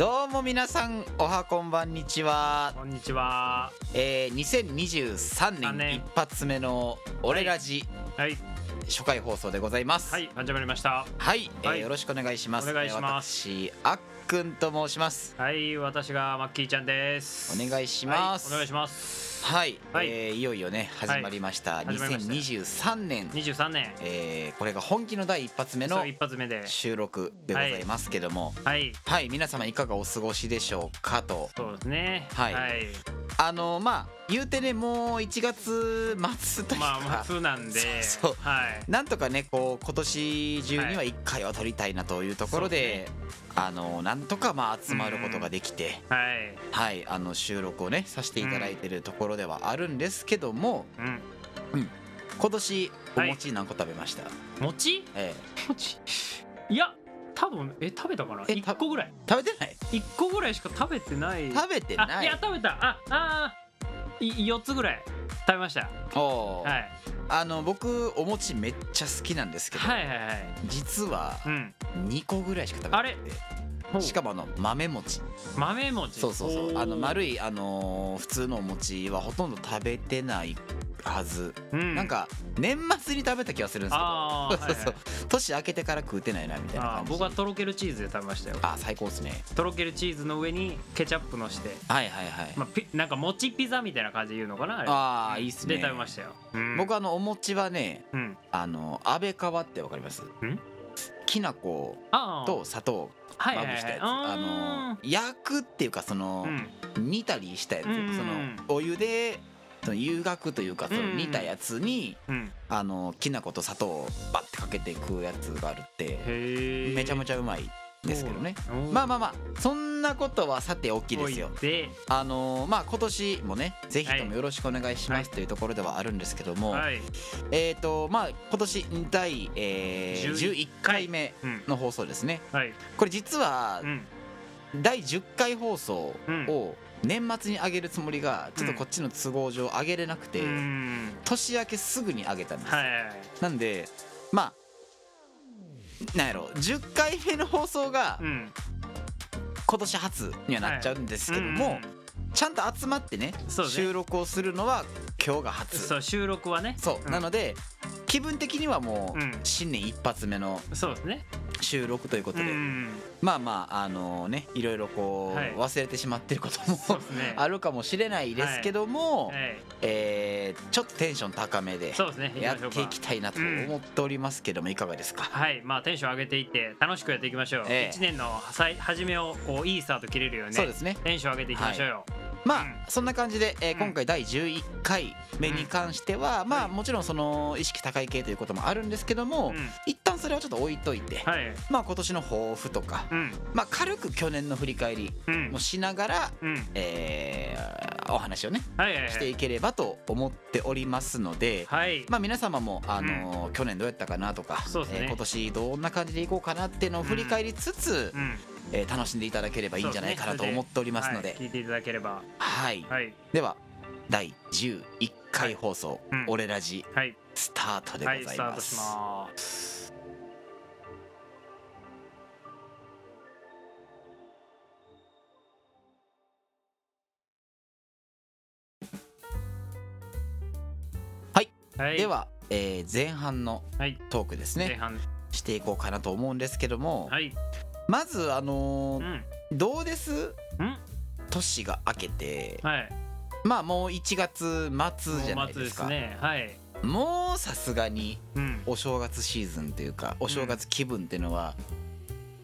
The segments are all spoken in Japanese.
どうも皆さんおはこんばんにちは、こんにちは。えー、2023年一発目の「オレラジはい、」初回放送でございます。はい、始まりました。はい、えーはい。よろしくお願いします。お願いします。えー私あっくんと申しますはい、私がマッキーちゃんです。お願いしますはいお願いします。はい、はいえーいよいよね始まりました、始まりました2023年、二十三年。えーこれが本気の第一発目の一発目で。収録でございますけどもはい、はい、皆様いかがお過ごしでしょうかとそうですね。はいはい。あのまあ言うてねもう1月末というか、まあ、普通なんで。そうそうはい。なんとかねこう今年中には1回は撮りたいなというところで,、あのなんとかまあ集まることができて、はい。はいあの収録をねさせていただいてるところではあるんですけどもうん。今年おはい餅何個食べました、餅？え餅？いや、多分、え、食べたかな？え一個ぐらい。ー食べてない？一個ぐらいしか食べてない。食べてなあ、いいや、食べた。あ、あ四つぐらい。食べました。おーはい。あの僕お餅めっちゃ好きなんですけど、はい、はい、はい。実はうん。2個ぐらいしか食べてなくてしかもあの豆餅。豆餅。そうそうそう。あのい。丸いあのー普通のお餅はほとんど食べてないはず、うん。なんか年末に食べた気がするんですけど。あーそうそうそう、はいはい年明けてから食うてないなみたいなあ感僕はとろけるチーズで食べましたよ。あ最高ですね。とろけるチーズの上にケチャップのして、はいはいはい、まあ、ピなんかもちピザみたいな感じで言うのかなあれ。ああいいっすね。で食べましたよ、うん。僕あのお餅はねうん。あの安倍川ってわかります？きな粉と砂糖まぶしたやつ、あの焼くっていうかその、うん。煮たりしたやつ、そのお湯でその湯がくというかその煮たやつに、うん。あのきな粉と砂糖をバッてかけて食うやつがあるって。めちゃめちゃうまいですけどね。まあまあまあそんなことはさておきですよ。あのーまあ今年もねぜひともよろしくお願いしまはい。すというところではあるんですけども、はい。えっ、とまあ今年第、えー、11 11回目うん。の放送ですね。はい。これ実はうん。第10回放送うん。を年末に上げるつもりがちょっとこっちの都合上上げれなくて、うん。年明けすぐに上げたんです、はいはいはい。なんでまあなんやろ10回目の放送がうん。今年初にはなっちゃうんですけども、うんちゃんと集まってねね。収録をするのは今日が初。そう収録はね。そう、うん。なので気分的にはもううん。新年一発目のそうですね。収録ということで、うんまあまああのねいろいろこう、はい。忘れてしまってることもそうですね。あるかもしれないですけども、はい。えーちょっとテンション高めでそうですね。やっていきたいなと思っておりますけどもいかがですか、はい、まあテンション上げていって楽しくやっていきましょう。一、え。え年の初めをこういいスタート切れるようにね。そうですね。テンション上げていきましょうよ。まあ、うん。そんな感じで、えーうん。今回第11回目に関しては、まあもちろんその意識高い系ということもあるんですけども、うん。一旦それはちょっと置いといて、はい。まあ今年の抱負とか、うんまあ軽く去年の振り返りうん。もしながら、うん。えーお話をねはいはいはい。していければと思っておりますので、はい。まあ皆様も、あのー去年どうやったかなとか、ね。えー今年どんな感じでいこうかなっていうのを振り返りつつ、うん。えー楽しんでいただければいいんじゃないかなと思っておりますので。はい。聞いていただければ。はい、はい。では第11回放送「うんオレラジはい」スタートでごはいざいます。はい。はい。で。は、えー前半のはい。トークですね前半。していこうかなと思うんですけども、はい。まずあのーうん。どうです？うん。年が明けてはい。まあもう1月末じゃもないうでか末ですすね。はい。もうさすがにうん。お正月シーズンというかお正月気分っていうのは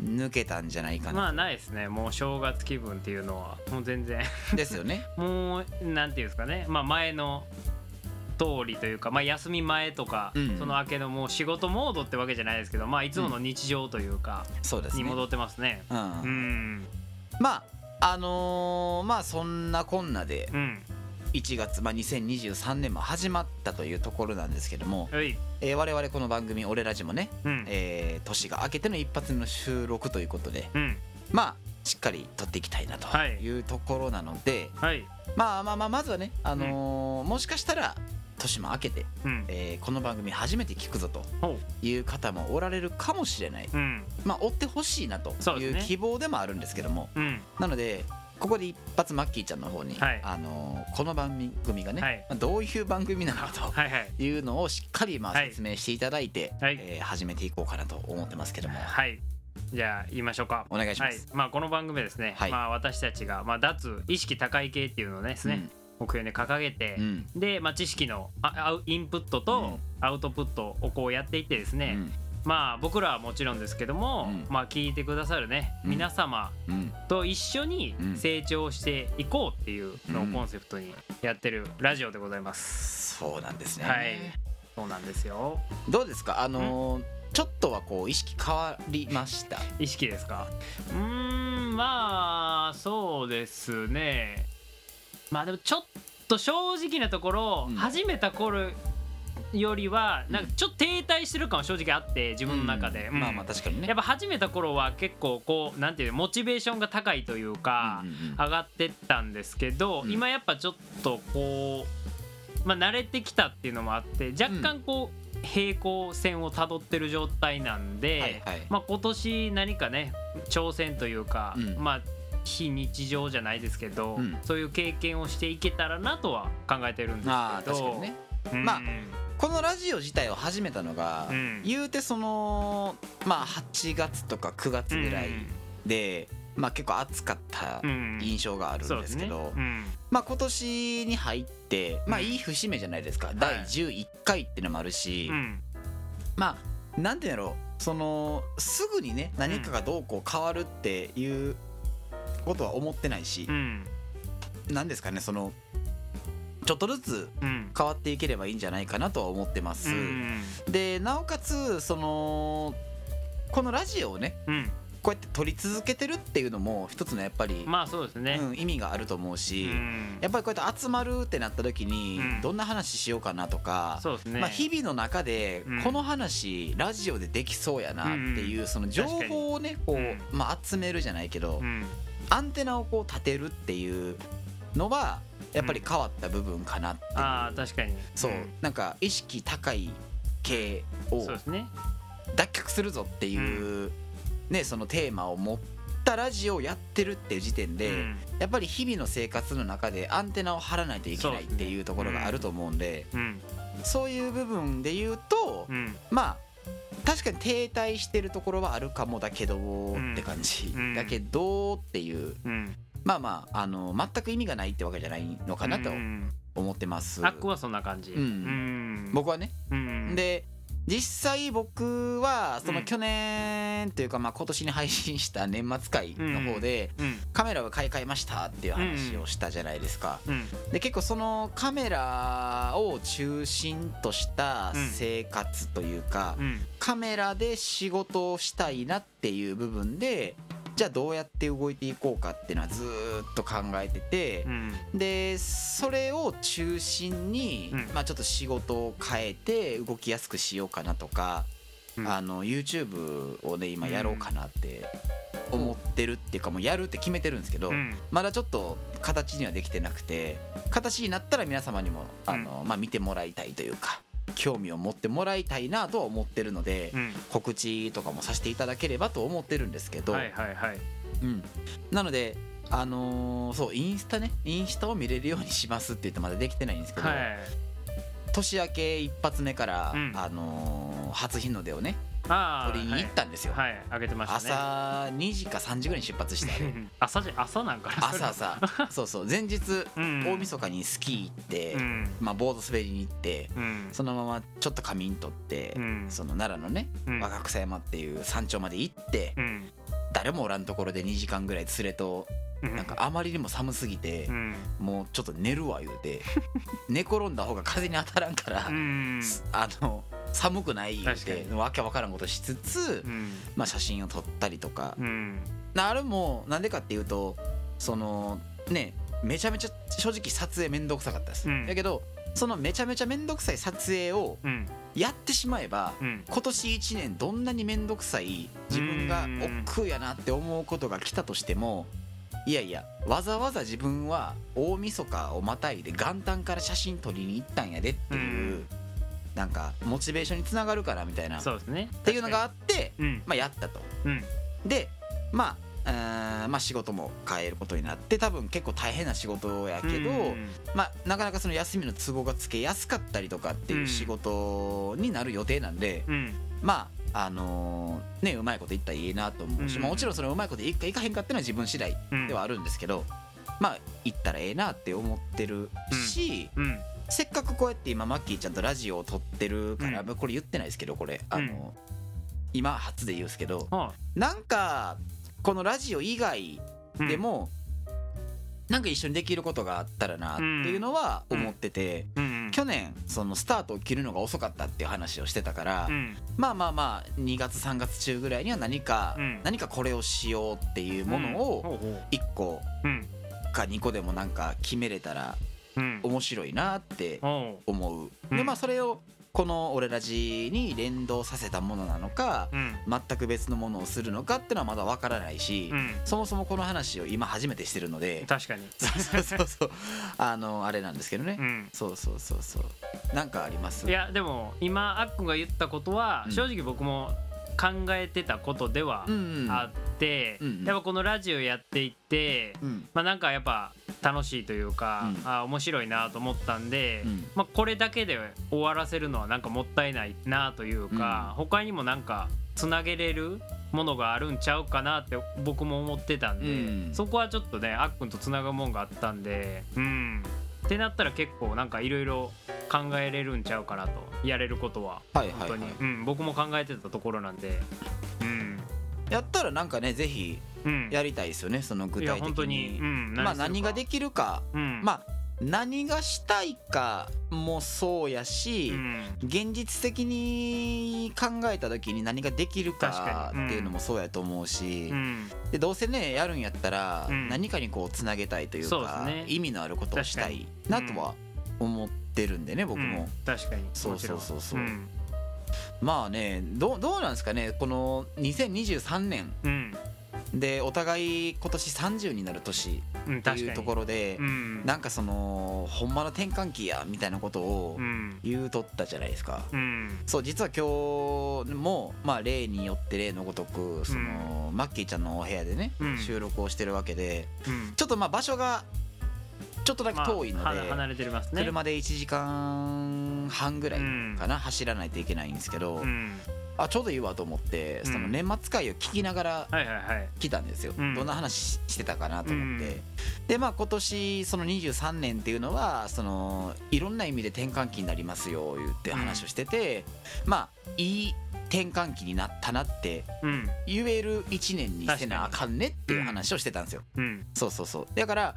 抜けたんじゃないかな、まあないですね。もう正月気分っていうのはもう全然。ですよね もうなんていうんですかね、まあ、前の通りというか、まあ、休み前とか、うん。その明けのもう仕事モードってわけじゃないですけど、まあ、いつもの日常というか、そうですね。に戻ってますね。うん。うん、まああのーまあそんなこんなでうん、1月、まあ、2023年も始まったというところなんですけども、はい、えー我々この番組「俺ラジ」もね、うん、えー年が明けての一発目の収録ということでうん、まあしっかり撮っていきたいなとはい。いうところなので、はい、まあまあまあまずはね、あのーもしかしたら年も明けて、うん。えーこの番組初めて聞くぞとほいう方もおられるかもしれない、ううん。まあ追ってほしいなという希望でもあるんですけどもうん。なのでここで一発マッキーちゃんの方に、はい。あのーこの番組がね、はい。まあどういう番組なのかとはいうのをしっかりまあはい説明していただいて、はい。えー始めていこうかなと思ってますけども。はい。じゃあ言いましょうか。お願いしまはい。す。まあこの番組はですね、はい。まあ私たちがまあ脱意識高い系っていうのをですね、目標に掲げて、うん。うんで、まあ、知識のあインプットとアウトプットをこうやっていってですね、うん。まあ僕らはもちろんですけども、うん。まあ聞いてくださるね、うん。皆様うん。と一緒にうん。成長していこうっていうのをうん。コンセプトにやってるラジオでございます。そうなんですね、はい。そうなんですよ。どうですか？あのーちょっとはこう意識変わりました？意識ですか？うーんまあそうですねまあでもちょっと正直なところ、うん。始めた頃よりはなんかちょっと停滞してる感は正直あって自分の中で、まあまあ確かにね。やっぱ始めた頃は結構こうなんていうのモチベーションが高いというか、上がってったんですけど、うん。今やっぱちょっとこう、まあ、慣れてきたっていうのもあって若干こう、平行線をたどってる状態なんで、はいはい。まあ、今年何かね挑戦というか、うん。まあ非日常じゃないですけど、うん。そういう経験をしていけたらなとは考えてるんですけど。ね。うん。まあこのラジオ自体を始めたのが、うん。言うてそのまあ8月とか9月ぐらいで、まあ結構暑かったうん。印象があるんですけど、まあ今年に入ってまあうん。いい節目じゃないですか、第11回っていうのもあるし、うん。まあなんていうんやろそのすぐにね何かがどうこう変わるっていうことは思ってないしう、ん。なんですかねそのちょっとずつうん。変わっていければいいんじゃないかなとは思ってます。うんでなおかつそのこのラジオをねうん。こうやって撮り続けてるっていうのも一つのやっぱり、まあそうですね、うん、意味があると思ううし、ん。やっぱりこうやって集まるってなった時にうん。どんな話しようかなとか、ね、まあ、日々の中でうん。この話ラジオでできそうやなっていうその情報をねこうまあ集めるじゃないけどうんアンテナをこう立てるっていうのはやっぱり変わった部分かなっていう。ああ確かに。そう。ん。なんか意識高い系を脱却するぞっていうねそのテーマを持ったラジオをやってるっていう時点でうん。やっぱり日々の生活の中でアンテナを張らないといけないっていうところがあると思うんでうん。そういう部分で言うとうん。まあ確かに停滞してるところはあるかもだけどんって感じうんだけどっていう。うん。まあまああの全く意味がないってわけじゃないのかなとうん。思ってます。アックはそんな感じ。僕はね。うん。で実際僕はそうのん。去年というかまあ今年に配信した年末回の方でうん。カメラを買い替えましたっていう話をしたじゃないですか。うん。で結構そのカメラを中心とした生活というかうん。カメラで仕事をしたいなっていう部分でじゃあどうやって動いていこうかっていうのはずーっと考えててうん。でそれを中心に、うん。まあ、ちょっと仕事を変えて動きやすくしようかなとか、うん。あの YouTube をね今やろうかなって思ってるっていうかもうやるって決めてるんですけど、うん。まだちょっと形にはできてなくて形になったら皆様にもあの、まあ、見てもらいたいというか興味を持ってもらいたいなとは思ってるので、うん。告知とかもさせていただければと思ってるんですけど、はいはいはい。うん、なのであのーそうインスタね。インスタを見れるようにしますって言ってまだできてないんですけど、はい。年明け一発目から、うん。あのー初日の出をね取りに行ったんですよ、はい。はいあげてましたね。朝2時か3時ぐらいに出発して 朝じゃ朝なんかな朝朝。そうそう。前日うん大晦日にスキー行って、うんまあ、ボード滑りに行ってうん。そのままちょっと仮眠取って、うん。その奈良のねうん。若草山っていう山頂まで行って、うん。誰もおらんところで2時間ぐらい連れとうん。なんかあまりにも寒すぎて、うん。もうちょっと寝るわ言うて 寝転んだ方が風に当たらんから、うんあの寒くない言うてわけわからんことしつつ、うん。まあ、写真を撮ったりとか、うん。あれもなんでかっていうとそのねめちゃめちゃ正直撮影めんどくさかったです、うん。だけどそのめちゃめちゃめんどくさい撮影をうん。やってしまえば、うん。今年1年どんなにめんどくさい自分がうん。億劫やなって思うことが来たとしてもいやいやわざわざ自分は大晦日をまたいで元旦から写真撮りに行ったんやでっていう、うんなんかモチベーションにつながるからみたいな。っそうですね。ていうのがあって、うん。まあ、やったと。うん。でまああーまあ仕事も変えることになって多分結構大変な仕事やけど、うん。まあ、なかなかその休みの都合がつけやすかったりとかっていう仕事になる予定なんで、うん。まああのーねうまいこと言ったらいいなと思うし、うんまあ、もちろんそのうまいこといくかいかへんかっていうのは自分次第うんではあるんですけど、まあ行ったらええなって思ってるし、うんせっかくこうやって今マッキーちゃんとラジオを撮ってるから、うん。これ言ってないですけどこれあの、うん今初で言うんですけどはなんかこのラジオ以外いうん。でも、なんか一緒にできることがあったらなっていうのは思ってて、うん。去年そのスタートを切るのが遅かったっていう話をしてたから、うん。まあまあまあ2月3月中ぐらいには何か、うん。何かこれをしようっていうものうん。をほうほ1個か2個でもなんか決めれたらうん面白いなって思う。でうん。まあそれをこの「俺ラジ」に連動させたものなのかうん。全く別のものをするのかっていうのはまだわからないし、うん。そもそもこの話を今初めてしてるので確かに。そうそうそうそう。あのあれなんですけどね、うん。そうそうそうそう。なんかあります？いやでも今あっくんが言ったことはうん。正直僕も考えてたことではうんうん。あってうんうん。やっぱこのラジオやっていってうん。まあなんかやっぱ楽しいというかうん。あ面白いなと思ったんでうん。まあこれだけで終わらせるのはなんかもったいないなというか他にもなんかつなげれるものがあるんちゃうかなって僕も思ってたんで、うん。そこはちょっとねあっくんとつながるもんがあったんでうん。ってなったら結構なんかいろいろ考えれるんちゃうかなとやれることは。はいはい、本当に、はい、うん、僕も考えてたところなんで。うん。やったらなんかねぜひうん。やりたいですよねその具体的本当に、にうん、まあ何ができるか。うん。まあ何がしたいかもそうやし、うん。現実的に考えた時に何ができるかっていうのもそうやと思うし、うん。でどうせねやるんやったらうん。何かにこうつなげたいというか、ね。意味のあることをしたいなとは思ってるんでね僕も、うん確かに。そうそうそう。そうもちろん。まあねどうどうなんですかねこの2023年。うん、でお互い今年30になる年うん、うん、っていうところで、うん。なんかそのほんまの転換期やみたいなことをうん。言うとったじゃないですか。うん。そう実は今日も、まあ、例によって例のごとくその、マッキーちゃんのお部屋でね、うん。収録をしてるわけでうん。ちょっとまあ場所がちょっとだけ遠いので、まあは離れてますね。車で1時間半ぐらいかな、走らないといけないんですけど、うん。あちょうどいいわと思って、うん。その年末会を聞きながら来たんですよ、うん。どんな話ししてたかなと思って、うん。でまあ今年その23年っていうのはそのいろんな意味で転換期になりますよ言って話をしてて、まあいい転換期になったなってうん。言える1年にせなあかんねっていう話をしてたんですよ、うん。そうそうそう。だから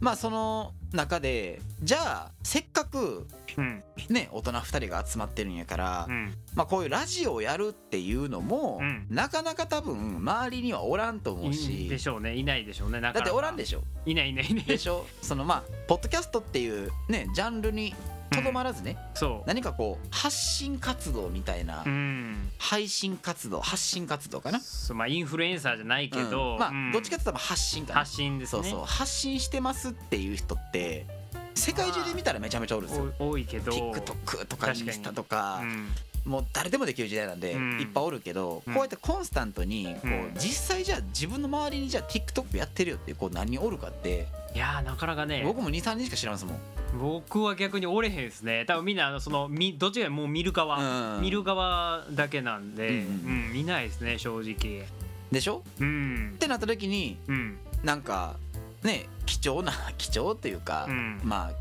まあその中でじゃあせっかくうん。ね大人2人が集まってるんやから、うん。まあこういうラジオをやるっていうのも、うん。なかなか多分周りにはおらんと思うし。でしょうね。いないでしょうね。だだっておらんでしょ。いないいないいない。でしょ。そのまあポッドキャストっていうねジャンルにとどまらずね、そ何かこう発信活動みたいな、ううん。配信活動発信活動かな、そうまあインフルエンサーじゃないけど、うん。まあ、うん。どっちかっていうと発信かな。発信ですね。そうそう。発信してますっていう人って世界中で見たらめちゃめちゃおるんですよ。お多いけど。TikTok とかイン確かにスタとか。うん。もう誰でもできる時代なんで、うん。いっぱいおるけど、うん。こうやってコンスタントにこう、うん。実際じゃあ自分の周りにじゃあ TikTok やってるよっていうこう何人おるかって、いやーなかなかね。僕も23人しか知らんですもん、僕は逆に折れへんですね。多分みんなあのそのみどっちがもう見る側、うん見る側だけなんで、ううんん。見ないですね正直。でしょ？うん。ってなった時にうん。なんかね貴重な 貴重っていうか、うん。まあ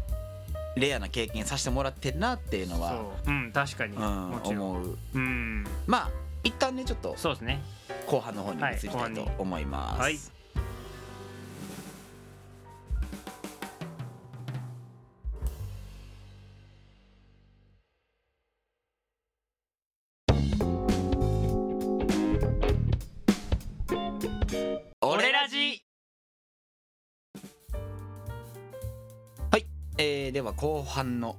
レアな経験させてもらってるなっていうのはそう。うん確かに、うん、もちろん。思う。うん。まあ一旦ねちょっとそうですね。後半の方に移りたいと思います、はいは後半の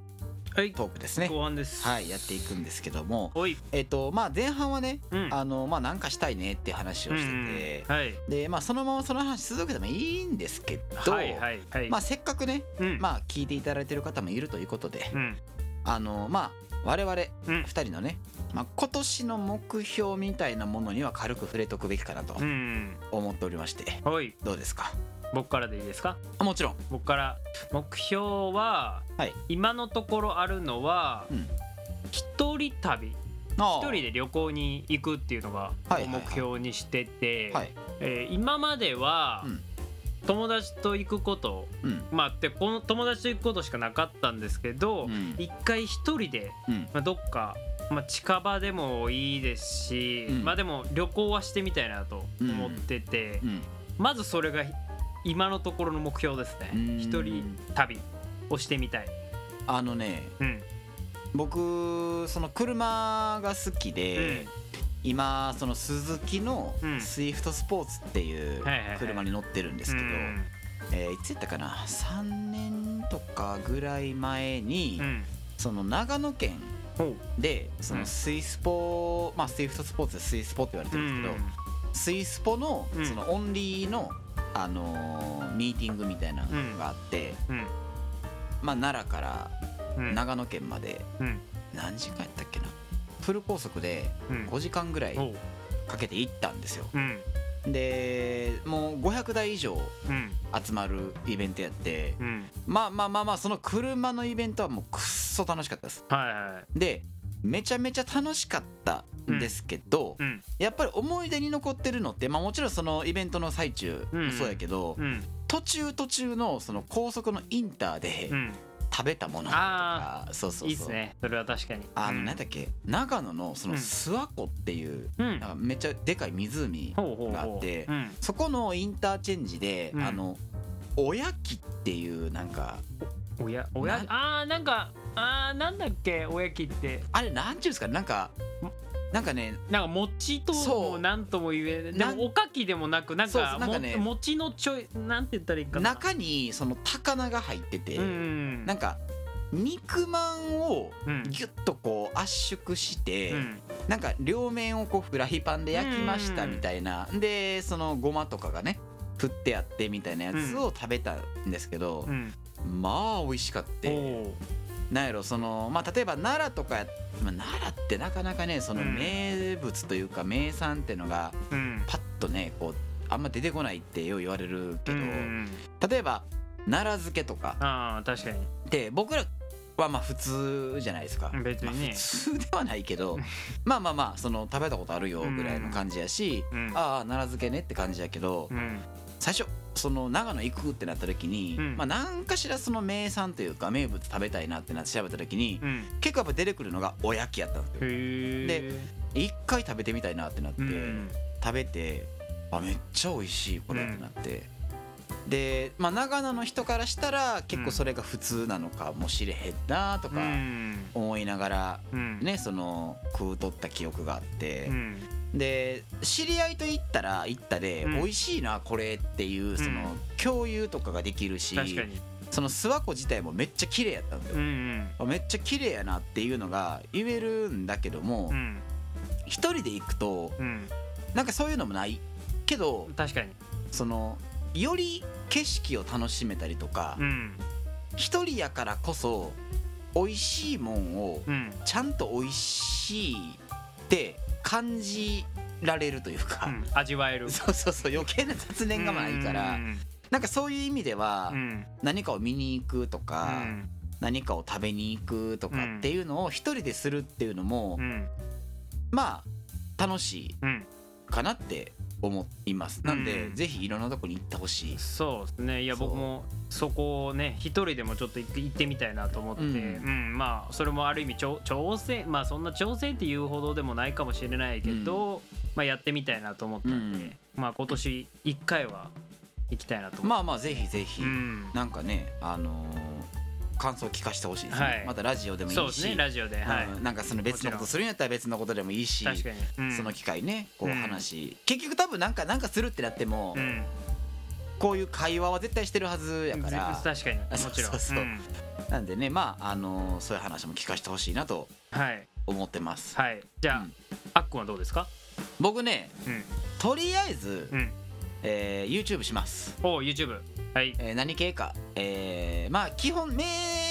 はい。トークですね。後半です。はいやっていくんですけども。えっとまあ前半はねうん。あのまあなんかしたいねって話をしてて。うん。はい。でまあそのままその話続けてもいいんですけどはいはいはい。まあせっかくねうん。まあ聞いていただいてる方もいるということでうん。あのまあ我々うん。2人のねまあ今年の目標みたいなものには軽く触れとくべきかなとうん。思っておりまして。どうですか？僕からでいいですか？あもちろん。僕から。目標は、はい。今のところあるのはうん。一人旅。あ一人で旅行に行くっていうのが目標にしてて、はい。えー今まではうん。友達と行くことうん。まあでこの友達と行くことしかなかったんですけどうん。一、回一人で、うん。まあ、どっか、まあ、近場でもいいですし、うん。まあでも旅行はしてみたいなと思ってて、うん。まずそれが今のところの目標ですね。うん。一人旅をしてみたい。あのねうん。僕その車が好きで、今そのスズキのうん。スイフトスポーツっていう車に乗ってるんですけど、うんえーいつやったかな？3年とかぐらい前に、うん。その長野県でそのスイスポ、まあスイフトスポーツでスイスポって言われてるんですけど、スイスポのうん。そのオンリーの、あのーミーティングみたいなのがあって、うん。まあ、奈良からうん。長野県までうん。何時間やったっけな？フル高速でうん。5時間ぐらいかけて行ったんですよ。うん。でもう500台以上うん。集まるイベントやってうん。まあまあまあまあその車のイベントはもうくっそ楽しかったです。はいはい。でめちゃめちゃ楽しかったん。ですけど、うん。やっぱり思い出に残ってるのって、まあ、もちろんそのイベントの最中もそうやけど、うん。途中途中のその高速のインターでうん。食べたものとか、そうそうそう。いいっすね。それは確かに。あのうん。何だっけ長野のそのうん。諏訪湖っていう、うん。めっちゃでかい湖があってうん。そこのインターチェンジで、うん。あのおやきっていうなんかおやおやあーなんかあーなんだっけおやきって。あれなんちゅうんですか？なんかなんかねなんか餅ともなんとも言えないでもおかきでもなくなんかなんかねも餅のちょいなんて言ったらいいかな。中にその高菜が入ってて、うんうんなんか肉まんをうん。ギュッとこう圧縮して、うん。なんか両面をこうフライパンで焼きましたうんみたいな、でそのごまとかがね振ってあってみたいなやつを食べたんですけどう、ん。まあ美味しかって。おなんやろそのまあ例えば奈良とかや、まあ、奈良ってなかなかねそのうん。名物というか名産っていうのがパッとねこうあんま出てこないってよう言われるけど、うん例えば奈良漬けとか。ああ確かに。って僕らはまあ普通じゃないですか、別にね。まあ普通ではないけど まあまあまあその食べたことあるよぐらいの感じやし、うん。ああ奈良漬けねって感じやけど、うん。最初その長野行くってなった時に、うん。まあ何かしらその名産というか名物食べたいなってなって調べた時に、うん。結構やっぱ出てくるのがおやきやったんですよ。へえ一回食べてみたいなってなって、うん。食べてあめっちゃ美味しいこれってなって、で、まあ、長野の人からしたら結構それが普通なのかもしれへんなとかうん。思いながらうん。ねその食うとった記憶があって。う、んで知り合いと行ったら行ったで、うん。美味しいなこれっていうそのうん共有とかができるし、その諏訪湖自体もめっちゃ綺麗やったんですうよ、ん。あめっちゃ綺麗やなっていうのが言えるんだけどもうん。一人で行くとうん。なんかそういうのもない。けど確かに。そのより景色を楽しめたりとかうん。一人やからこそ美味しいもんをうん。ちゃんと美味しいって感じられるというか、うん味わえる。そうそうそう余計な雑念がないから。うん。なんかそういう意味ではうん。何かを見に行くとうかん。何かを食べに行くとかっていうのを一人でするっていうのもうん。まあ楽しいうん。かなって思います。なんでうんぜひいろんなとこに行ってほしい。そうですね。いや僕もそこをね一人でもちょっと行ってみたいなと思って、ううん。ん。まあそれもある意味挑挑戦まあそんな挑戦っていうほどでもないかもしれないけど、まあやってみたいなと思ったんで、うん。まあ今年1回は行きたいなとまあまあぜひぜひ。うん。なんかねあのー感想聞かせてほしいですね、はい。またラジオでもいいし。そうですねラジオで。はい、うんなんかその別のことするんやったら別のことでもいいし確かに、うん、その機会ねこううん。話、結局多分なんかなんかするってなっても、うん。こういう会話は絶対してるはずやから。確かに。もちろん。そうそうそう。ん。なんでねまああのそういう話も聞かせてほしいなとはい。思ってます。はい。じゃあ、うん。あっくんはどうですか？僕ねうん。とりあえず、うん。えー YouTube します、お YouTube はい。えー何系か、えーまあ基本メ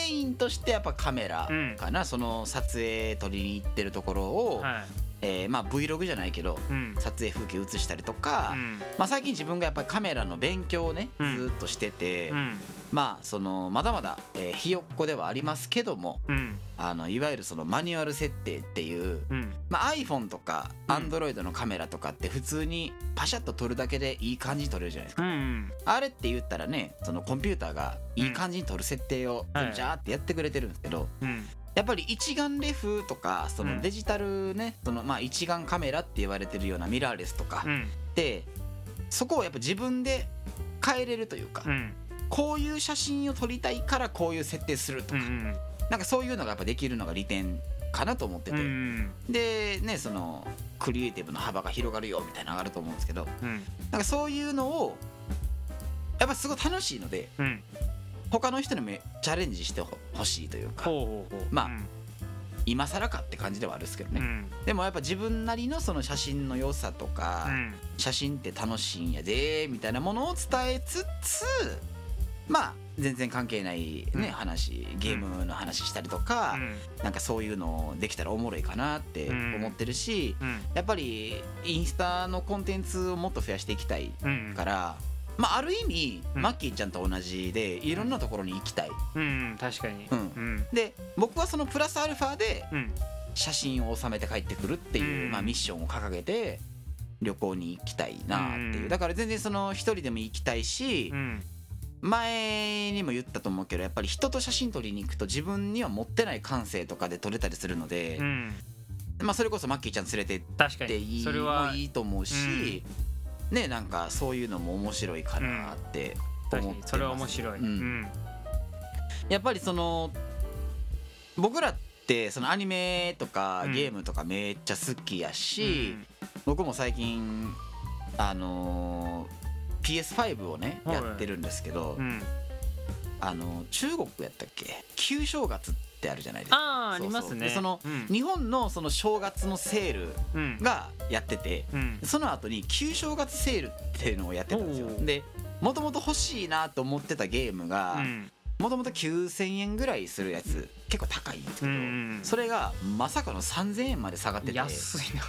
インとしてやっぱカメラかな、その撮影撮りに行ってるところを、はい。えーまあ Vlog じゃないけどうん。撮影風景映したりとか、うん。まあ、最近自分がやっぱりカメラの勉強をねずっとしてて、うんまあそのまだまだ、えーひよっこではありますけどもうん。あのいわゆるそのマニュアル設定っていう、うん。まあ、iPhone とかうん。Android のカメラとかって普通にパシャッと撮るだけでいい感じに撮れるじゃないですか。うんあれって言ったらねそのコンピューターがいい感じに撮る設定をはい。ジャーってやってくれてるんですけどうん。やっぱり一眼レフとかそうん。のデジタルねそのまあ一眼カメラって言われてるようなミラーレスとかうん。ってそこをやっぱ自分で変えれるというかうんこういう写真を撮りたいからこういう設定するとか。うんなんかそういうのがやっぱできるのが利点かなと思ってうんうてん。でねそのクリエイティブの幅が広がるよみたいなのがあると思うんですけど。うん。なんかそういうのをやっぱすごい楽しいのでうん。他の人にもチャレンジしてほしいというか。ほうほうほう。まあ今更かって感じではあるんですけどね、うん。でもやっぱ自分なりのその写真の良さとか、うん。写真って楽しいんやでみたいなものを伝えつつまあ全然関係ないね、うん。話ゲームの話したりとか、なんかそういうのできたらおもろいかなって思ってるし、うん。やっぱりインスタのコンテンツをもっと増やしていきたいうんから、まあ、ある意味、うん。マッキーちゃんと同じでいろんなところに行きたい。うん確かに。で僕はそのプラスアルファでうん。写真を収めて帰ってくるっていう、うん。まあ、ミッションを掲げて旅行に行きたいなっていう、うん。だから全然その一人でも行きたいし、うん前にも言ったと思うけどやっぱり人と写真撮りに行くと自分には持ってない感性とかで撮れたりするのでう、ん。まあ、それこそマッキーちゃん連れてっていいに。それはもいいと思うし、ねなんかそういうのも面白いかなって思ってます、確かにそれは面白い。うん。うん。やっぱりその僕らってそのアニメとかうん。ゲームとかめっちゃ好きやし、僕も最近あのー PS5 をねはい。やってるんですけど、うん。あの中国やったっけ？旧正月ってあるじゃないですか。あありますね。でそのうん。日本のその正月のセールうん。がやっててうん。その後に旧正月セールっていうのをやってたんですよ。でもともと欲しいなと思ってたゲームがうん。もともと9000円ぐらいするやつ結構高いんですけど、うんそれがまさかの3000円まで下がってて安いな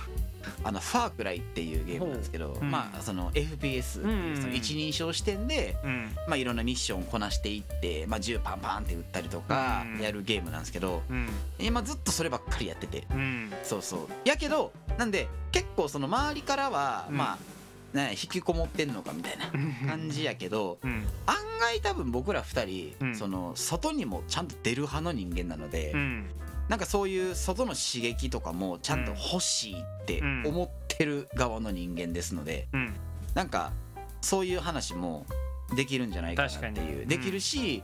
あのファークライっていうゲームなんですけど、ほううん。まあその FPS っていうその一人称視点で、うん。まあ、いろんなミッションをこなしていって、まあ、銃パンパンって撃ったりとかうん。やるゲームなんですけどうん。今ずっとそればっかりやってて。うん。そうそう。やけどなんで結構その周りからは、うん。まあね引きこもってんのかみたいな感じやけどうん。案外多分僕ら2人、うん。その外にもちゃんと出る派の人間なので、うんなんかそういう外の刺激とかもちゃんと欲しいってうん。思ってる側の人間ですので、うん。なんかそういう話もできるんじゃないかなっていう。できるし、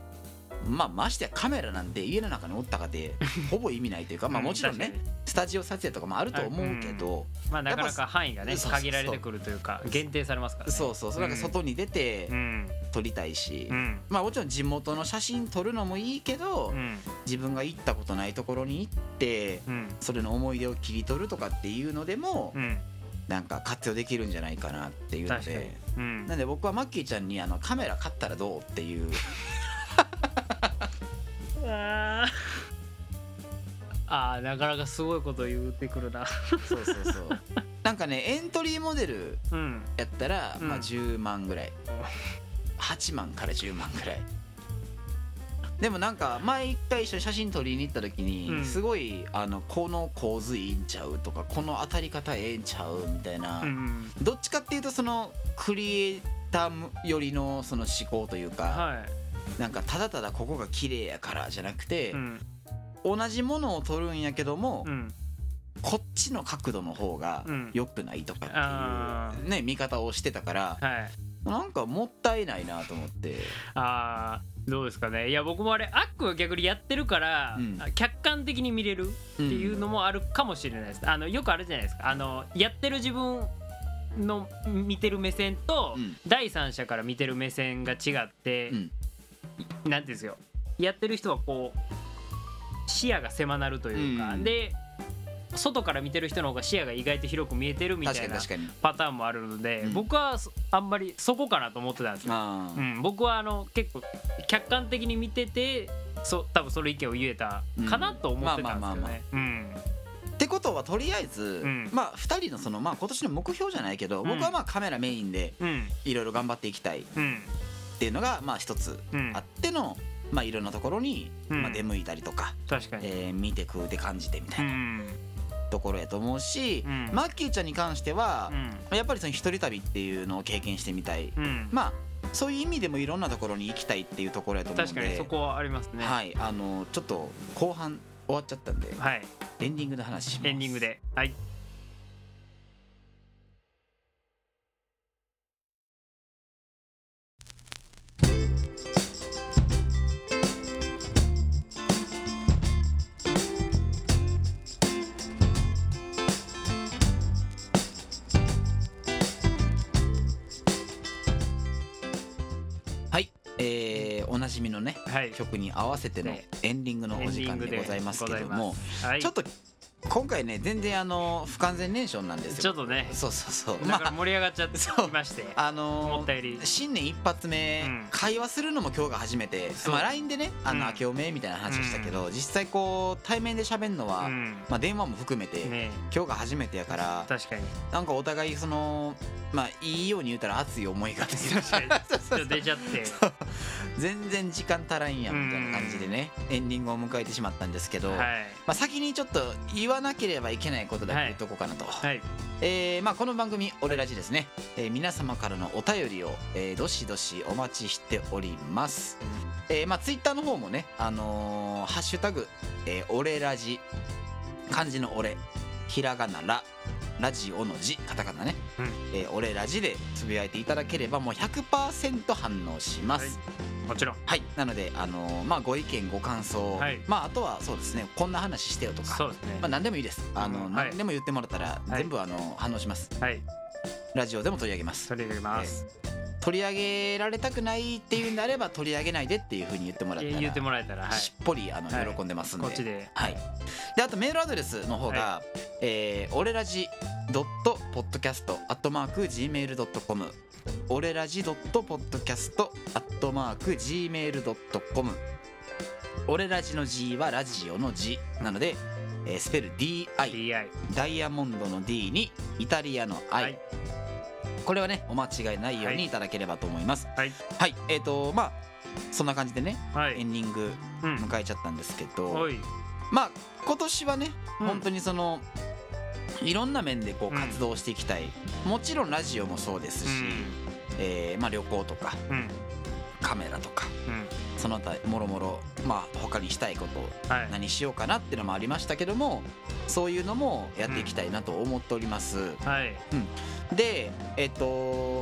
まあましてやカメラなんて家の中におったかで ほぼ意味ないというかまあもちろんね、スタジオ撮影とかもあると思うけど、まあなかなか範囲がね限られてくるというか限定されますからね。そうそう。そうなんか外に出てうん。撮りたいし、うん。まあもちろん地元の写真撮るのもいいけど、うん。自分が行ったことないところに行ってうん。それの思い出を切り取るとかっていうのでも、うん。なんか活用できるんじゃないかなっていうので。うん。なんで僕はマッキーちゃんにあのカメラ買ったらどうっていう あー。あーなかなかすごいこと言ってくるな。そうそうそう。なんかねエントリーモデルうん。やったら、うん。まあ、10万ぐらい。8万から10万ぐらい。でもなんか前一回一緒に写真撮りに行った時に、うん。すごいあのこの構図いいんちゃうとかこの当たり方ええんちゃうみたいな、うんどっちかっていうとそのクリエイター寄りのその思考というか、はいなんかただただここが綺麗やからじゃなくて、うん。同じものを撮るんやけども、うん。こっちの角度の方がうん。良くないとかあっていう、ね、見方をしてたからはい。なんかもったいないなと思って。あーどうですかね。いや僕もあれアックは逆にやってるから、うん。客観的に見れるっていうのもあるかもしれないです、あのよくあるじゃないですか。あのやってる自分の見てる目線と、うん。第三者から見てる目線が違って、うんなんていうんですよ。やってる人はこう視野が狭なるというか、うん。で外から見てる人の方が視野が意外と広く見えてるみたいなパターンもあるので、うん。僕はそあんまりそこかなと思ってたんですよ。うん、僕はあの結構客観的に見ててそ多分その意見を言えたかなと思ってたんですけどね。うん。ってことはとりあえず、ん。まあ2人のそのまあ今年の目標じゃないけど、うん。僕はまあカメラメインでうん。いろいろ頑張っていきたいっうんていうのがまあ一つうん。あっての、まあいろんなところに、うん。まあ、出向いたりとか、確かに。えー見て食うて感じてみたういなん。ところやと思うし、うん。マッキーちゃんに関してはう、ん。やっぱりその一人旅っていうのを経験してみたい、うん。まあそういう意味でもいろんなところに行きたいっていうところやと思うんで確かにそこはありますね。はいあのちょっと後半終わっちゃったんで、はい、エンディングの話します。エンディングで。はい。えーおなじみのねはい。曲に合わせてのねエンディングのお時間でございますけども、はい、ちょっと今回ね全然あの不完全燃焼なんですよ。ちょっとね、そうそうそう。まあ盛り上がっちゃってそうきまして。あのー思ったより。新年一発目、うん。会話するのも今日が初めて、まあ、LINE でね「あのうん。明けおめ」みたいな話したけど、実際こう対面で喋るのは、うん。まあ、電話も含めて、ね今日が初めてやから確かに。なんかお互いそのまあいいように言うたら熱い思いが出ちゃって。全然時間足らんやんみたいな感じでね、エンディングを迎えてしまったんですけど、はい。まあ、先にちょっと言わなければいけないことだけ言っとこうかなと、はい。えーまあ、この番組「俺ラジ」ですね、えー皆様からのお便りを、えーどしどしお待ちしております、えーまあ、ツイッターの方もね「あのーハッシュタグ、えー、俺ラジ」漢字の「俺」ひらがならラジオの字カタカナね、うん。えー俺ラジでつぶやいていただければもう100%反応します、もちろん。はい、なので、あのーまあ、ご意見ご感想、はい。まあ、あとはそうですね。こんな話してよとか。そうですね。まあ、。何でもいいです。あの、うんはい。何でも言ってもらったらはい。全部あの、反応します。はい。ラジオでも取り上げます。取り上げます。取り上げられたくないっていうんであれば取り上げないでっていうふうに言ってもらったら言ってもらえたら、はい。しっぽりあの、はい喜んでますんで。こっちで。はい、であとメールアドレスの方が、えー、俺ラジドットポッドキャストアットマーク Gmail.com 俺ラジドットポッドキャストアットマーク Gmail.com 俺ラジの G はラジオの G なので、えースペル DI DI。ダイヤモンドの D にイタリアの I、はいこれはねお間違いないようはいにいただければと思いますはい。はい、えっ、とまあそんな感じでねはい。エンディングうん。迎えちゃったんですけど、おい。まあ今年はね、うん本当にそのいろんな面でこううん活動していきたい、もちろんラジオもそうですし、えーまあ、旅行とかうん。うん。カメラとかうん。その他もろもろまあ他にしたいことをはい。何しようかなっていうのもありましたけどもそういうのもやっていきたいなと思っております、はい。でえっ、と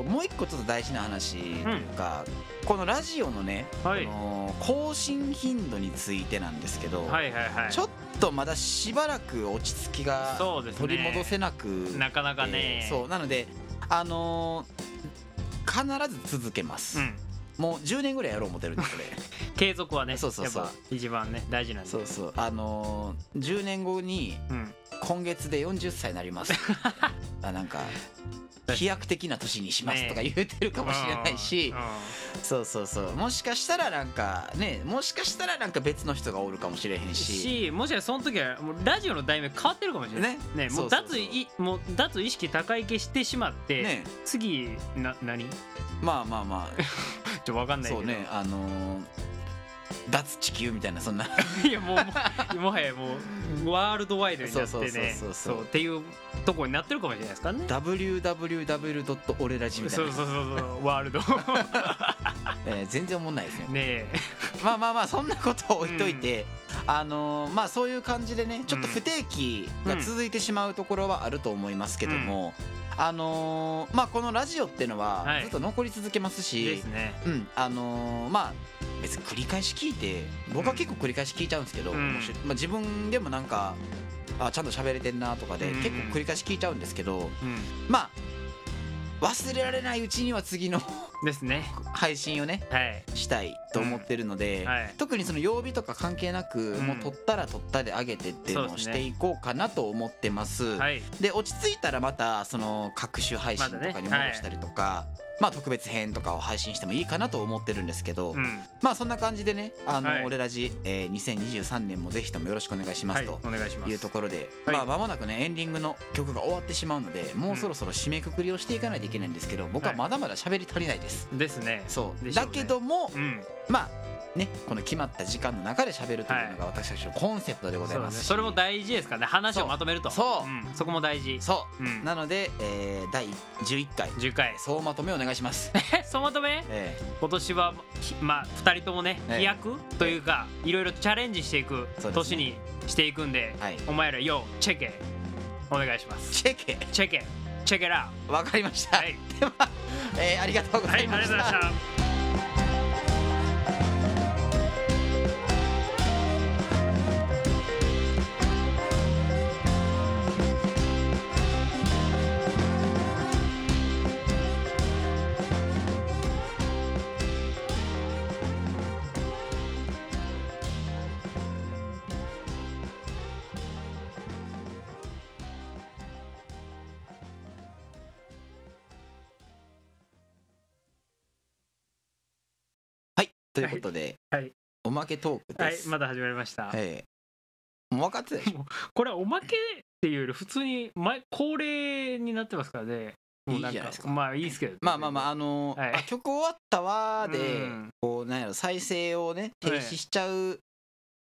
もう一個ちょっと大事な話というか、このラジオのね、はいこの更新頻度についてなんですけど、はいはいはい。ちょっとまだしばらく落ち着きが取り戻せなくなかなかね。えーそうなのであのー必ず続けます、うん。もう10年ぐらいやろう思ってるんでこれ。継続はね。そうそうそう。一番ね大事なんで。そうそう。あのー10年後にうん。今月で40歳になります。あなんか飛躍的な年にしますとか言うてるかもしれないし、うんそうそうそう。もしかしたらなんかねもしかしたらなんか別の人がおるかもしれへんし。しもしかしたらその時はもうラジオの題名変わってるかもしれない。ね。ねもう脱いもう脱意識高い消してしまって、ね。次な何？ちょまあまあまあっと分かんないけど。そうねあのー脱地球みたいなそんな。いやもうもうもはやもうワールドワイドになってそうそうねそうそう。そうっていうとこになってるかもしれないですからね。www. 俺ラジみたいな。そうそうそうそうワールド。えー全然思んないですね。ねまあまあまあそんなことを置いといて、あのーまあそういう感じでねちょっと不定期が続いてしまうところはあると思いますけども、あのーまあこのラジオっていうのははい。ずっと残り続けますえし、ですね。うん。あのーまあ別に繰り返し聞いて僕は結構繰り返し聞いちゃうんですけど、うん。まあ、自分でもなんかあちゃんと喋れてんなとかで結構繰り返し聞いちゃうんですけど、うん。まあ忘れられないうちには次のですね。配信をねはい。したいと思ってるので、はい。特にその曜日とか関係なく、ん。もう撮ったら撮ったで上げてっていうのをしていこうかなと思ってます。はい。で落ち着いたらまたその各種配信とかに戻したりとか、まあ特別編とかを配信してもいいかなと思ってるんですけど、うん。まあそんな感じでねあの、はい。俺らじ、えー2023年もぜひともよろしくお願いしまはいすと。いうところで、はい。まあ間もなくねエンディングの曲が終わってしまうのでもうそろそろ締めくくりをしていかないといけないんですけど僕はまだまだ喋り足りないです、です。ね。そう。でしょうね。だけどもうん。まあねこの決まった時間の中で喋るというのが私たちのコンセプトでございそうます。しですね。それも大事ですからね。話をまとめると。そう。うん。そこも大事。そう。うん。なので、えー第11回。10回。総まとめお願いします、え総まとめ？え今年はひまあ2人ともねええ。飛躍？というかいろいろチャレンジしていく年にしていくんでーはい。お前らよチェケお願いします。チェケ？チェケチェケラわかりました、はいでは、えーありがとうござはいいあました、りがとうございましたということで、はい。おまけトークです、はいまだ始まりました。えーもう分かってたでしょ。これはおまけっていうより普通に前恒例になってますからね。もうなんいいじゃないですか。まあいいですけどまあまあまああのーはい。あ曲終わったわーで、うん。こうなんやろ再生をね停止しちゃう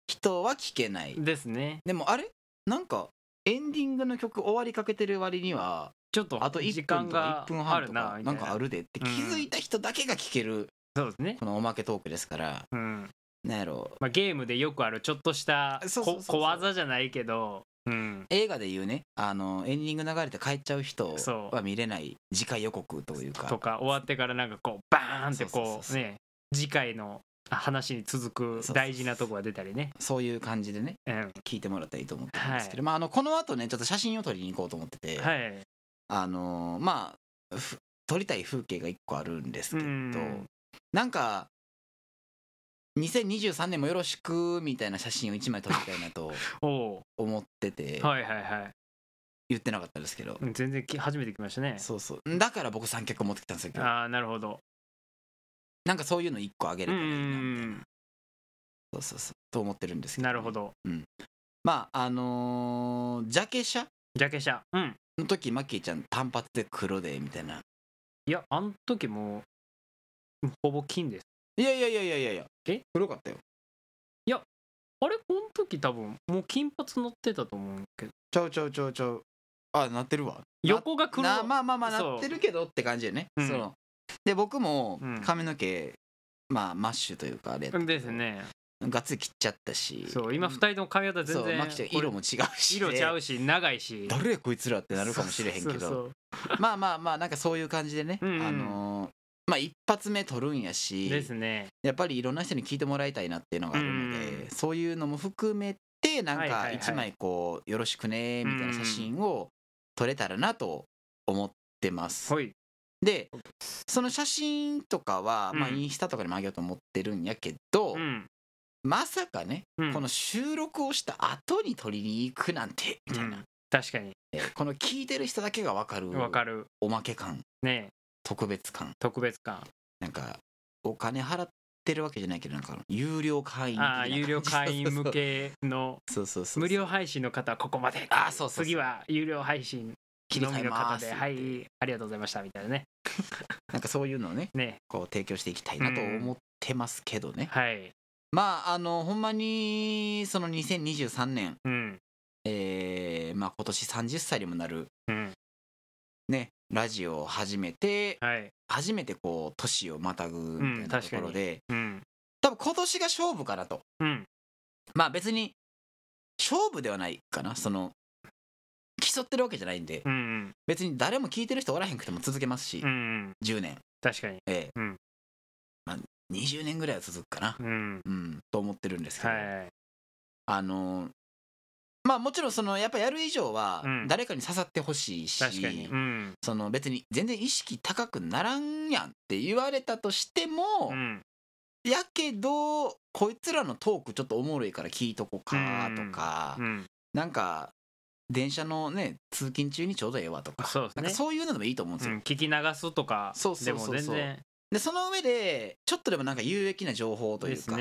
人は聞けない、ですね。でもあれ？なんかエンディングの曲終わりかけてる割にはちょっとあと1時分とか間が1分半とかなんかあるでって気づいた人だけが聞けるそうですね。このおまけトークですから。うん。なんやろ。まあ、ゲームでよくあるちょっとしたそうそうそうそう。こ小技じゃないけど、うん、映画でいうね。あのエンディング流れて帰っちゃう人そう。は見れない次回予告というか。とか終わってからなんかこうバーンってそうそうそうそうこう。ね次回の話に続く大事なとこが出たりね。そういう感じでね。うん。聞いてもらったらいいと思ってるんですけど、はい。まああのこの後ねちょっと写真を撮りに行こうと思ってて、はい、あのーまあふ撮りたい風景が一個あるんですけど、うんなんか2023年もよろしくみたいな写真を1枚撮りたいなと お思ってて。おはいはいはい。言ってなかったですけど、うん全然き初めて来ましたね。そうそう。だから僕三脚持ってきたんですよ今日。ああなるほど。なんかそういうの1個あげれうんうたらいいなみたいな、んそうそうそう。と思ってるんですけど、なるほど。まああのージャケ写？ジャケ写。うん。の時マッキーちゃん単発で黒でみたいな。いやあの時もうほぼ金です。いやいやいやいやいやいや。え？黒かったよ。あれこの時多分もう金髪乗ってたと思うけど。ちゃうちゃうちゃうちゃう。あなってるわ。横が黒。なまあまあまあそう。なってるけどって感じよね、うん。その。で僕もうん。髪の毛、まあマッシュというかあれやったですね。がっつり切っちゃったし。そう今二人とも髪型全そう然ちゃん色も違うし。色ちゃうし長いし。誰やこいつらってなるかもしれへんけど。そうそう。まあまあまあなんかそういう感じでね、うんうん。あのーまあ一発目撮るんやしですね。やっぱりいろんな人に聞いてもらいたいなっていうのがあるので、うんそういうのも含めてなんか一枚こう「よろしくね」みたいな写真を撮れたらなと思ってます。でその写真とかは、まあ、うん。インスタとかにもあげようと思ってるんやけど、うん。まさかね、うん。この収録をした後に撮りに行くなんてみたいな、うん。確かに。えーこの聞いてる人だけが分かるわかる。おまけ感。ね特別感。特別感。なんかお金払ってるわけじゃないけどなんか有料会員ああ有料会員向けのそうそう無料配信の方はここまで。あーそうそうそう。次は有料配信切り替えのみの方ではいありがとうございましたみたいなね。なんかそういうのをねね。こう提供していきたいなと思ってますけどね、はい。まああのほんまにその2023年うん。えーまあ今年30歳にもなるうん。ねラジオを始めてはい。初めてこう年をまたぐみたいなところで、うん多分今年が勝負かなと。うん。まあ別に勝負ではないかな。その競ってるわけじゃないんでうんうん。別に誰も聞いてる人おらへんくても続けますし、うんうん。10年。確かに。ええ。うん。まあ20年ぐらいは続くかな。うん。うんと思ってるんですけど、はい。あのーまあもちろんそのやっぱやる以上はうん。誰かに刺さってほしいし、確かに。うん。その別に全然意識高くならんやんって言われたとしても、うん。やけどこいつらのトークちょっとおもろいから聞いとこうかとか、うん。なんか電車のね通勤中にちょうどええわとかそうですね。なんかそういうのでもいいと思うんですよ。うん聞き流すとかそうそでもうそう。そう全然でその上でちょっとでもなんか有益な情報といでうか、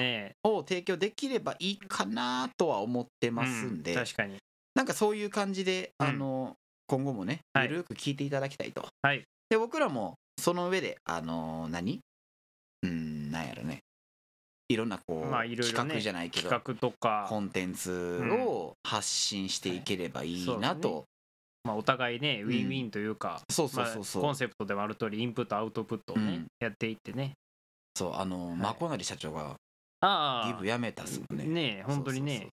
を提供できればいいかなとは思ってますんで、う確かに。なんかそういう感じで、うん。あの今後もねはい。ゆるく聞いていただきたいと。はい。で僕らもその上であの何？うんなんやろね。いろんなこう、まあいろいろね企画じゃないけど企画とか。コンテンツを発信していければいいなはいと、まあお互いねウィンウィンというかそうそうまあそう。そう、コンセプトでもある通りインプットアウトプットをねうん。やっていってね。そうあの、まこなり社長がああ。ギブやめたっすもんね。ねえ本当にね。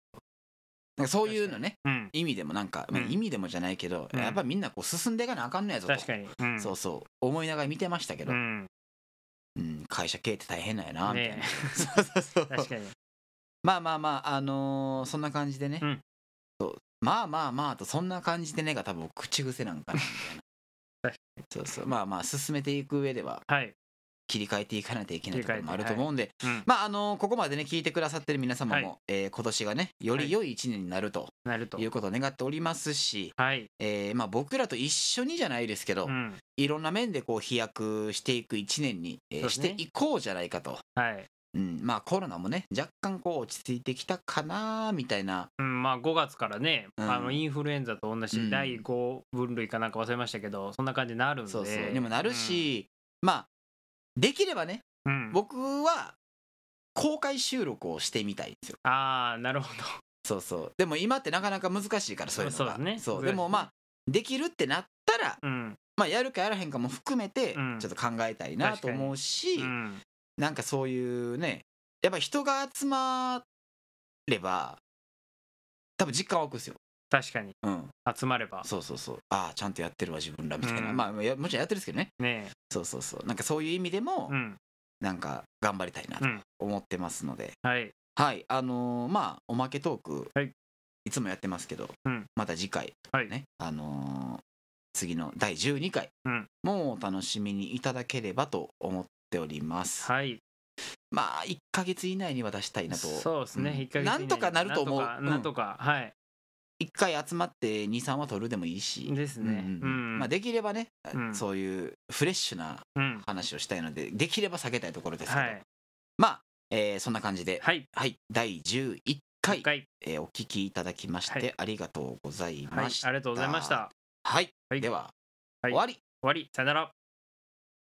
なんかそういうのねうん。意味でもなんか、まあうん。意味でもじゃないけど、うん。やっぱみんなこう進んでいかなあかんのやぞと。確かに。うん。そうそう。思いながら見てましたけど、ううんん会社経営って大変なんやなみたいな、ね そうそうそう。確かに。まあまあまああのーそんな感じでね、うんまあまあまあとそんな感じでねが多分口癖なんかなみたいな。確そうそう。まあまあ進めていく上でははい。切り替えていかないといけないところもあると思うんで、うん。まああのーここまでね聞いてくださってる皆様も、はい。えー今年がねより良い一年になるとなると。いうことを願っておりますし、はい。えーまあ、僕らと一緒にじゃないですけど、うん。いろんな面でこう飛躍していく一年に、えーね。ていこうじゃないかと、はいうん、まあコロナもね若干こう落ち着いてきたかなみたいな。うんまあ5月からねうん。あのインフルエンザと同うん。じ第5分類かなんか忘れましたけどそんな感じになるんで。そうそう。にもなるし、まあできればねうん。僕は公開収録をしてみたいんですよ。ああなるほど。そうそう。でも今ってなかなか難しいからそういうのが。そうですね。そう。でもまあできるってなったら、うん。まあ、やるかやらへんかも含めてうん。ちょっと考えたいなと思うし、うんなんかそういうねやっぱ人が集まれば多分実感湧くんですよ。確かに。うん、集まれば。そうそうそう。ああちゃんとやってるわ自分らみたいな、うん。まあやもちろんやってるんですけどね。ねそうそうそう。なんかそういう意味でも、えうん。なんか頑張りたいなとうん。思ってますので、はい。はい。あのーまあおまけトーク、はい。いつもやってますけど、うん。また次回はい。ねあのー次の第12回うん。もお楽しみにいただければと思っております。はい。まあ1ヶ月以内には出したいなと。そうですね。うん。一ヶ月以内なんとかなると思う。なんとかなんはい。1回集まって23話取るでもいいし。ですね。うんまあ、できればね、うん。そういうフレッシュなうん。話をしたいのでできれば避けたいところですけど、はい。まあ、えーそんな感じで、はい。はい、第11回一、回。えーお聞きいただきまして、はい。ありがとうございはいました。ありがとうございました。はい、はい。では、はい。終わり。終わり。さよなら